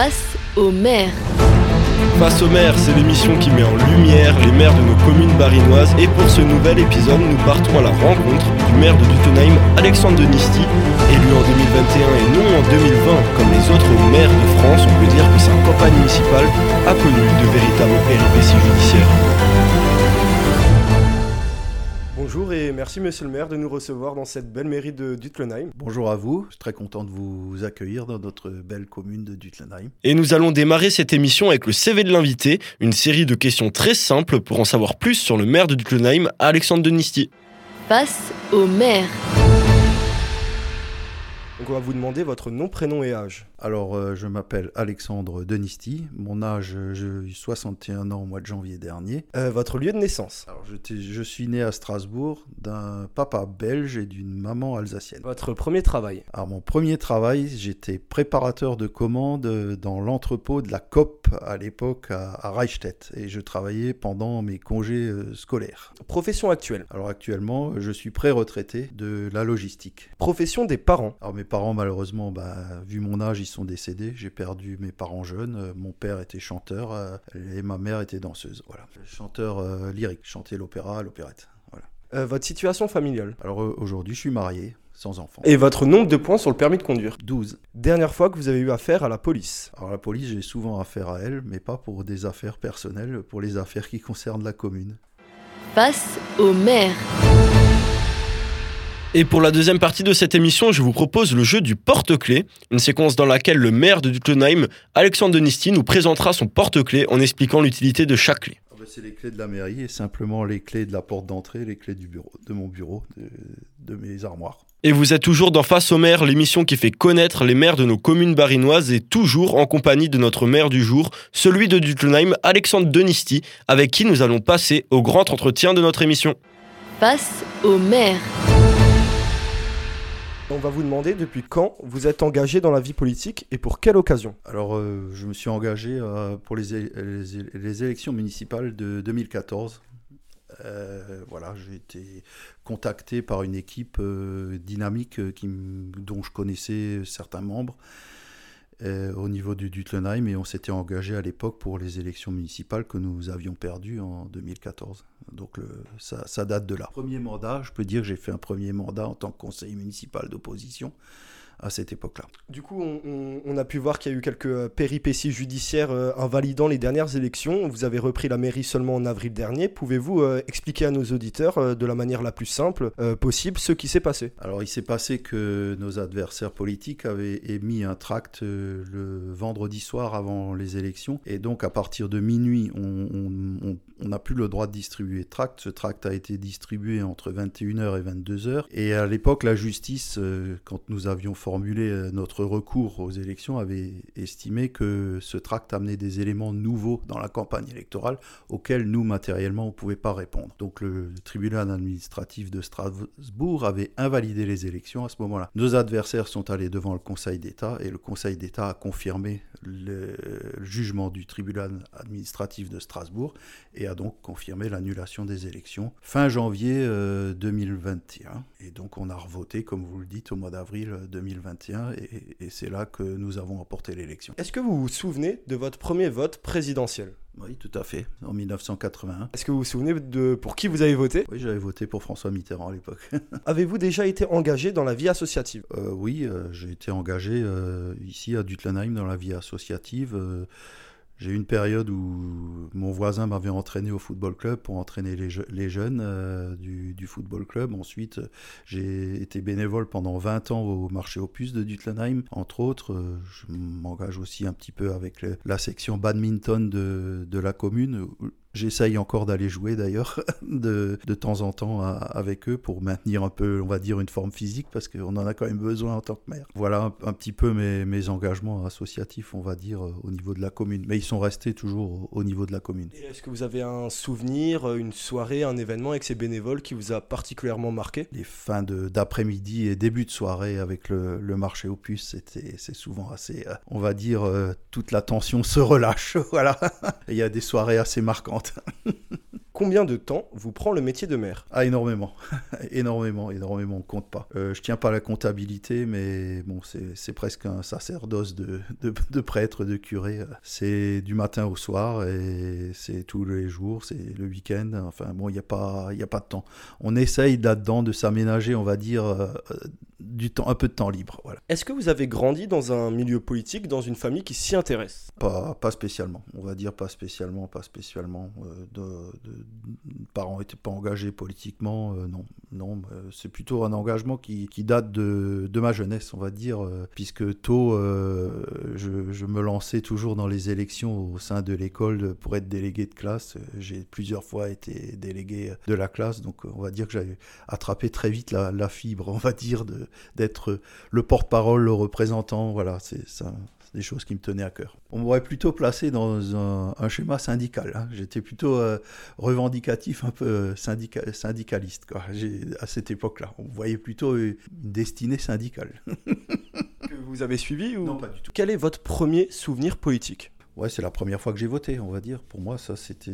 Face au maire. Face au maire, c'est l'émission qui met en lumière les maires de nos communes barinoises. Et pour ce nouvel épisode, nous partons à la rencontre du maire de Dutenheim, Alexandre Denisti, élu en 2021 et non en 2020 comme les autres maires de France. On peut dire que sa campagne municipale a connu de véritables péripéties judiciaires. Merci monsieur le maire de nous recevoir dans cette belle mairie de Dutlenheim. Bonjour à vous, je suis très content de vous accueillir dans notre belle commune de Dutlenheim. Et nous allons démarrer cette émission avec le CV de l'invité, une série de questions très simples pour en savoir plus sur le maire de Dutlenheim, Alexandre Denisti. Face au maire. Donc on va vous demander votre nom, prénom et âge. Alors, euh, je m'appelle Alexandre Denisti. Mon âge, j'ai 61 ans au mois de janvier dernier. Euh, votre lieu de naissance Alors, je, je, suis né à Strasbourg d'un papa belge et d'une maman alsacienne. Votre premier travail Alors, mon premier travail, j'étais préparateur de commandes dans l'entrepôt de la COP à l'époque à, Reichstätt. Et je travaillais pendant mes congés euh, scolaires. Profession actuelle Alors, actuellement, je suis pré-retraité de la logistique. Profession des parents Alors, mes parents, malheureusement, bah, vu mon âge, ils sont décédés. J'ai perdu mes parents jeunes. Euh, mon père était chanteur euh, et ma mère était danseuse. Voilà, chanteur euh, lyrique, chanter l'opéra, l'opérette. Voilà. votre situation familiale Alors aujourd'hui, je suis marié. Sans enfant. Et votre nombre de points sur le permis de conduire 12. Dernière fois que vous avez eu affaire à la police Alors la police, j'ai souvent affaire à elle, mais pas pour des affaires personnelles, pour les affaires qui concernent la commune. Face au maire. Et pour la deuxième partie de cette émission, je vous propose le jeu du porte-clés, une séquence dans laquelle le maire de Dutlenheim, Alexandre Denisti, nous présentera son porte-clés en expliquant l'utilité de chaque clé. Ah bah, c'est les clés de la mairie et simplement les clés de la porte d'entrée, les clés du bureau, de mon bureau, de, de mes armoires. Et vous êtes toujours dans Face au maire, l'émission qui fait connaître les maires de nos communes barinoises et toujours en compagnie de notre maire du jour, celui de Dutlenheim, Alexandre Denisti, avec qui nous allons passer au grand entretien de notre émission. Face au maire. On va vous demander depuis quand vous êtes engagé dans la vie politique et pour quelle occasion? Alors, euh, je me suis engagé euh, pour les, élections municipales de 2014. Euh, voilà, j'ai été contacté par une équipe dynamique dont je connaissais certains membres au niveau du Dutlenheim et on s'était engagé à l'époque pour les élections municipales que nous avions perdues en 2014. Donc ça, ça, date de là. Premier mandat, je peux dire que j'ai fait un premier mandat en tant que conseiller municipal d'opposition à cette époque-là. Du coup, on, on, a pu voir qu'il y a eu quelques euh, péripéties judiciaires euh, invalidant les dernières élections. Vous avez repris la mairie seulement en avril dernier. Pouvez-vous euh, expliquer à nos auditeurs de la manière la plus simple possible ce qui s'est passé? Alors, il s'est passé que nos adversaires politiques avaient émis un tract le vendredi soir avant les élections. Et donc, à partir de minuit, on n'a plus le droit de distribuer tract. Ce tract a été distribué entre 21h et 22h. Et à l'époque, la justice, quand nous avions formulé euh, notre recours aux élections, avait estimé que ce tract amenait des éléments nouveaux dans la campagne électorale auxquels nous, matériellement, on ne pouvait pas répondre. Donc le tribunal administratif de Strasbourg avait invalidé les élections à ce moment-là. Nos adversaires sont allés devant le Conseil d'État et le Conseil d'État a confirmé le, jugement du tribunal administratif de Strasbourg et a donc confirmé l'annulation des élections fin janvier euh, 2021. Et donc on a revoté, comme vous le dites, au mois d'avril 2021 et, et c'est là que nous avons emporté l'élection. Est-ce que vous vous souvenez de votre premier vote présidentiel? Oui, tout à fait, en 1981. Est-ce que vous vous souvenez de pour qui vous avez voté? Oui, j'avais voté pour François Mitterrand à l'époque. Avez-vous déjà été engagé dans la vie associative? Euh, Oui, euh, j'ai été engagé euh, ici à Dutlenheim dans la vie associative. Euh, j'ai eu une période où mon voisin m'avait entraîné au football club pour entraîner les, je les jeunes euh, du, football club. Ensuite, j'ai été bénévole pendant 20 ans au marché opus de Dutlenheim. Entre autres, euh, je m'engage aussi un petit peu avec la section badminton de la commune. J'essaye encore d'aller jouer d'ailleurs de, de, temps en temps à, avec eux pour maintenir un peu, on va dire, une forme physique parce qu'on en a quand même besoin en tant que maire. Voilà un, un petit peu mes, mes, engagements associatifs, on va dire, au niveau de la commune. Mais ils sont restés toujours au, au niveau de la commune. Est-ce que vous avez un souvenir, une soirée, un événement avec ces bénévoles qui vous a particulièrement marqué? Les fins d'après-midi et début de soirée avec le, le marché opus, c'est souvent assez, euh, on va dire, euh, toute la tension se relâche. voilà. Il y a des soirées assez marquantes. done. Combien de temps vous prend le métier de maire? Ah, énormément. énormément, énormément, on compte pas. Euh, je tiens pas la comptabilité, mais bon, c'est presque un sacerdoce de, de, de prêtre, de curé. C'est du matin au soir et c'est tous les jours, c'est le week-end. Enfin, bon, il n'y a, pas, y a pas de temps. On essaye là-dedans de s'aménager, on va dire, euh, du temps, un peu de temps libre. Voilà. Est-ce que vous avez grandi dans un milieu politique, dans une famille qui s'y intéresse? Pas, pas spécialement, on va dire pas spécialement, pas spécialement. Euh, de, de, parents n'étaient pas engagés politiquement, euh, non. non euh, c'est plutôt un engagement qui, qui date de, de, ma jeunesse, on va dire, euh, puisque tôt, je, je, me lançais toujours dans les élections au sein de l'école pour être délégué de classe. J'ai plusieurs fois été délégué de la classe, donc on va dire que j'avais attrapé très vite la, la fibre, on va dire, d'être le porte-parole, le représentant. Voilà, c'est ça des choses qui me tenaient à cœur. On m'aurait plutôt placé dans un, un schéma syndical. Hein. J'étais plutôt euh, revendicatif, un peu syndica syndicaliste quoi. à cette époque-là. On voyait plutôt une destinée syndicale. que vous avez suivi ou... Non, pas du tout. Quel est votre premier souvenir politique? Ouais, c'est la première fois que j'ai voté, on va dire. Pour moi, ça, c'était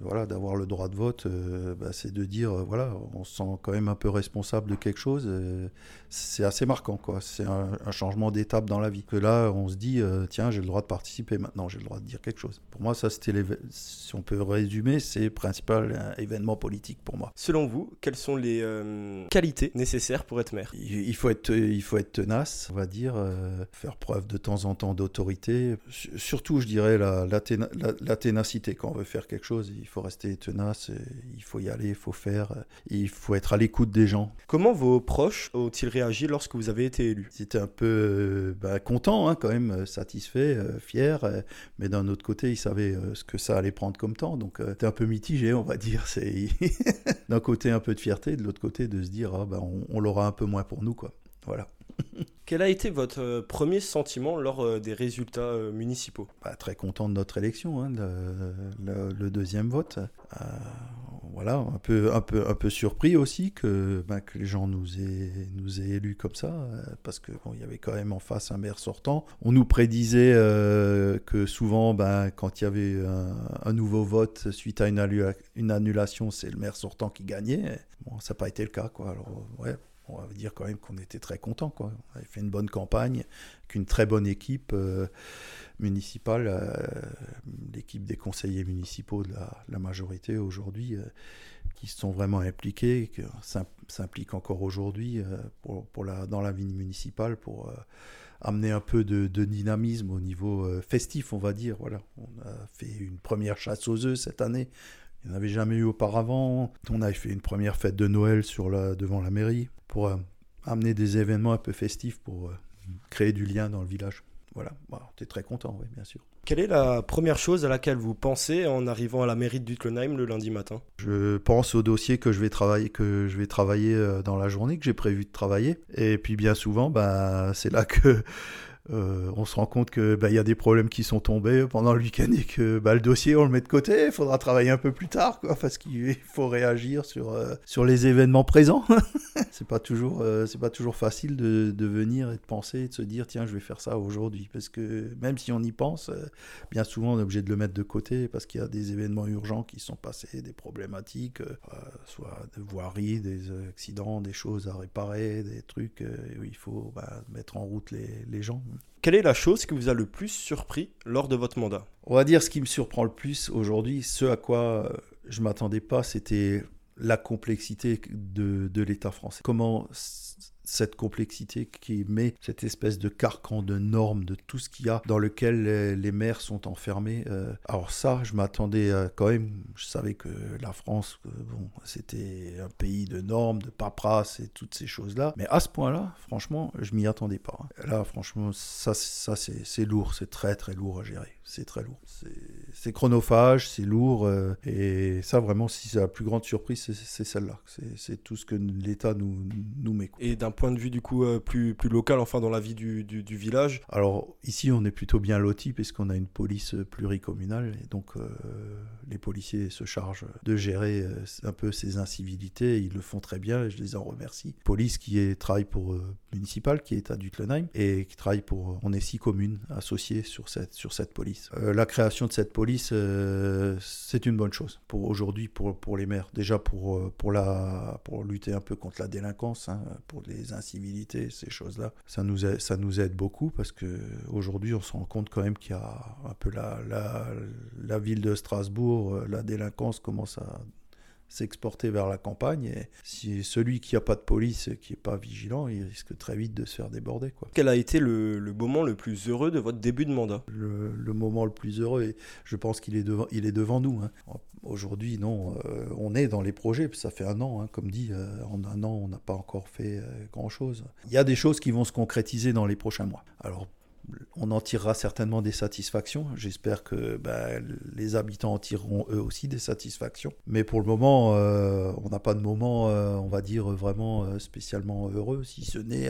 voilà, d'avoir le droit de vote, euh, bah, c'est de dire, euh, voilà, on se sent quand même un peu responsable de quelque chose. Euh, c'est assez marquant, quoi. C'est un, un, changement d'étape dans la vie. Que là, on se dit, tiens, j'ai le droit de participer maintenant, j'ai le droit de dire quelque chose. Pour moi, ça, c'était, si on peut résumer, c'est le principal événement politique pour moi. Selon vous, quelles sont les qualités nécessaires pour être maire? Il, il, faut être, il faut être tenace, on va dire, faire preuve de temps en temps d'autorité. Surtout, je dirais la, la, la, la, ténacité. Quand on veut faire quelque chose, il faut rester tenace, il faut y aller, il faut faire, il faut être à l'écoute des gens. Comment vos proches ont-ils réagi lorsque vous avez été élu? C'était un peu euh, bah, content, hein, quand même, satisfait, euh, fier, euh, mais d'un autre côté, ils savaient euh, ce que ça allait prendre comme temps, donc c'était un peu mitigé, on va dire. C'est d'un côté un peu de fierté, de l'autre côté de se dire, ah, bah, on, on l'aura un peu moins pour nous, quoi. Voilà. Quel a été votre euh, premier sentiment lors euh, des résultats euh, municipaux? Bah, Très content de notre élection, hein, le, le, le, deuxième vote. Euh, voilà, un peu, un, peu, un peu surpris aussi que, bah, que les gens nous aient, nous aient élus comme ça, parce qu'il bon, y avait quand même en face un maire sortant. On nous prédisait euh, que souvent, bah, quand il y avait un, un, nouveau vote suite à une, une annulation, c'est le maire sortant qui gagnait. Bon, ça n'a pas été le cas. Quoi. Alors, ouais, on va dire quand même qu'on était très content quoi. On avait fait une bonne campagne, qu'une très bonne équipe euh, municipale, euh, l'équipe des conseillers municipaux de la, majorité aujourd'hui, euh, qui se sont vraiment impliqués, qui s'impliquent encore aujourd'hui pour, dans la vie municipale pour amener un peu de, de, dynamisme au niveau festif, on va dire. Voilà, on a fait une première chasse aux œufs cette année. Il n'y en avait jamais eu auparavant. On avait fait une première fête de Noël sur la, devant la mairie pour euh, amener des événements un peu festifs pour euh, créer du lien dans le village. Voilà, bon, tu es très content, oui, bien sûr. Quelle est la première chose à laquelle vous pensez en arrivant à la mairie de Dutlenheim le lundi matin? Je pense au dossier que je vais travailler, que je vais travailler euh, dans la journée, que j'ai prévu de travailler. Et puis bien souvent, bah, c'est là que euh, on se rend compte que bah, y a des problèmes qui sont tombés pendant le week-end et que bah, le dossier on le met de côté, il faudra travailler un peu plus tard quoi, parce qu'il faut réagir sur, euh, sur les événements présents. c'est pas toujours euh, c'est pas toujours facile de, de, venir et de penser et de se dire tiens je vais faire ça aujourd'hui parce que même si on y pense, euh, bien souvent on est obligé de le mettre de côté parce qu'il y a des événements urgents qui sont passés, des problématiques, euh, soit de voirie, des accidents, des choses à réparer, des trucs où il faut bah, mettre en route les, les gens. Quelle est la chose qui vous a le plus surpris lors de votre mandat? On va dire ce qui me surprend le plus aujourd'hui, ce à quoi je m'attendais pas, c'était la complexité de, de l'État français. Comment cette complexité qui met cette espèce de carcan de normes de tout ce qu'il y a dans lequel les, maires sont enfermés. Euh, alors ça, je m'attendais quand même, je savais que la France, que, bon, c'était un pays de normes, de paperasse et toutes ces choses-là. Mais à ce point-là, franchement, je m'y attendais pas. Là, franchement, ça, ça c'est lourd, c'est très très lourd à gérer. C'est très lourd. C'est chronophage, c'est lourd. Euh, et ça, vraiment, si c'est la plus grande surprise, c'est celle-là. C'est tout ce que l'État nous, nous met. Et d'un point de vue du coup euh, plus, plus local, enfin dans la vie du, du, du village? Alors ici on est plutôt bien loti puisqu'on a une police pluricommunale et donc euh, les policiers se chargent de gérer un peu ces incivilités, ils le font très bien et je les en remercie. Police qui est, travaille pour municipal, qui est à Dutlenheim et qui travaille pour, on est six communes associées sur cette, sur cette police. la création de cette police, euh, c'est une bonne chose pour aujourd'hui, pour, pour les maires. Déjà pour, euh, pour, la, pour lutter un peu contre la délinquance, hein, pour les incivilités, ces choses-là. Ça nous, aide, ça nous aide beaucoup parce qu'aujourd'hui, on se rend compte quand même qu'il y a un peu la, la, la ville de Strasbourg, la délinquance commence à s'exporter vers la campagne. Et si celui qui n'a pas de police, qui n'est pas vigilant, il risque très vite de se faire déborder. Quoi. Quel a été le, le moment le plus heureux de votre début de mandat? Le, le, moment le plus heureux, et je pense qu'il est devant, il est devant nous. Hein. Aujourd'hui, non, euh, on est dans les projets, ça fait un an, hein, comme dit, euh, en un an, on n'a pas encore fait euh, grand-chose. Il y a des choses qui vont se concrétiser dans les prochains mois. Alors, on en tirera certainement des satisfactions. J'espère que bah, les habitants en tireront eux aussi des satisfactions. Mais pour le moment, euh, on n'a pas de moment, euh, on va dire, vraiment euh, spécialement heureux, si ce n'est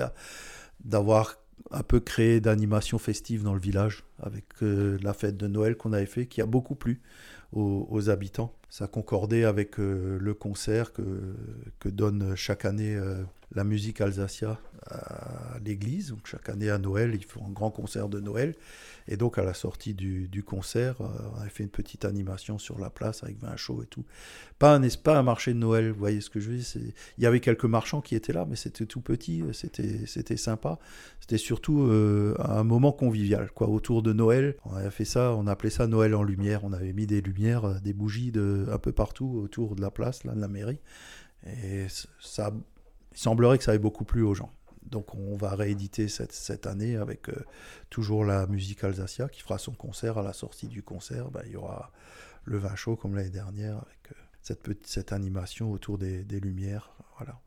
d'avoir un peu créé d'animation festive dans le village avec la fête de Noël qu'on avait fait, qui a beaucoup plu aux, habitants. Ça concordait avec le concert que donne chaque année la musique Alsacia à l'église. Donc chaque année à Noël, ils font un grand concert de Noël. Et donc à la sortie du, du concert, euh, on a fait une petite animation sur la place avec vin chaud et tout. Pas un, pas un marché de Noël, vous voyez ce que je veux dire Il y avait quelques marchands qui étaient là, mais c'était tout petit, c'était, c'était sympa. C'était surtout euh, un moment convivial, quoi, autour de Noël. On avait fait ça, on appelait ça Noël en lumière. On avait mis des lumières, euh, des bougies de, un peu partout autour de la place, là, de la mairie. Et ça il semblerait que ça ait beaucoup plu aux gens. Donc on va rééditer cette, cette année avec euh, toujours la musique Alsacia qui fera son concert. À la sortie du concert, bah, il y aura le vin chaud comme l'année dernière avec euh, cette animation autour des, des lumières. Voilà.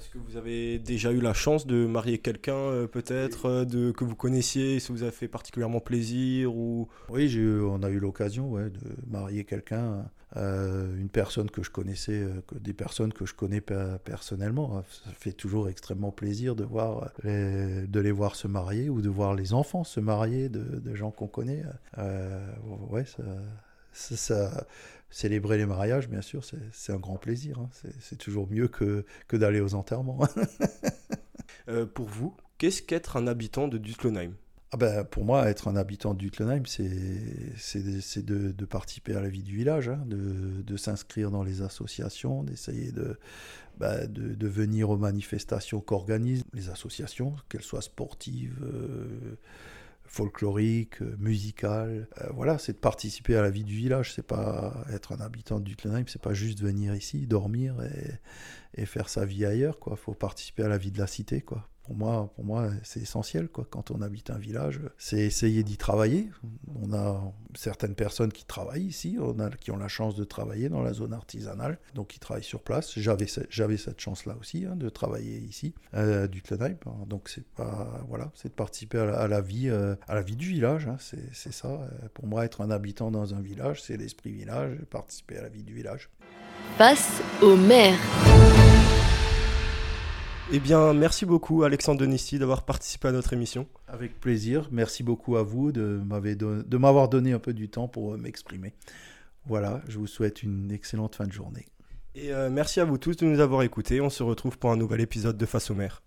Est-ce que vous avez déjà eu la chance de marier quelqu'un euh, peut-être euh, que vous connaissiez, ça vous a fait particulièrement plaisir ou? Oui, on a eu l'occasion de marier quelqu'un, euh, une personne que je connaissais, des personnes que je connais personnellement. Ça fait toujours extrêmement plaisir de voir les, de les voir se marier ou de voir les enfants se marier de, gens qu'on connaît. Ouais, ça célébrer les mariages, bien sûr, c'est un grand plaisir. Hein. C'est toujours mieux que, que d'aller aux enterrements. euh, pour vous, qu'est-ce qu'être un habitant de Dutlenheim ah ben, Pour moi, être un habitant de Dutlenheim, c'est de, de, participer à la vie du village, hein, de, de s'inscrire dans les associations, d'essayer de, bah, de, de, venir aux manifestations qu'organisent les associations, qu'elles soient sportives. Euh, folklorique, euh, musical. Euh, voilà, c'est de participer à la vie du village. C'est pas être un habitant de Dutlenheim, c'est pas juste venir ici, dormir et, et faire sa vie ailleurs. Quoi, faut participer à la vie de la cité. Quoi pour moi, pour moi c'est essentiel. Quoi. Quand on habite un village, c'est essayer d'y travailler. On a certaines personnes qui travaillent ici, qui ont la chance de travailler dans la zone artisanale, donc qui travaillent sur place. J'avais, j'avais cette chance-là aussi, hein, de travailler ici, euh, du Tlenheim. Donc c'est pas, voilà, c'est de participer à la, vie, euh, à la vie du village. Hein. C'est, ça. Pour moi, être un habitant dans un village, c'est l'esprit village, participer à la vie du village. Face au maire. Eh bien, merci beaucoup Alexandre Denisti d'avoir participé à notre émission. Avec plaisir. Merci beaucoup à vous de m'avoir donné un peu du temps pour euh, m'exprimer. Voilà, je vous souhaite une excellente fin de journée. Et euh, merci à vous tous de nous avoir écoutés. On se retrouve pour un nouvel épisode de Face au maire.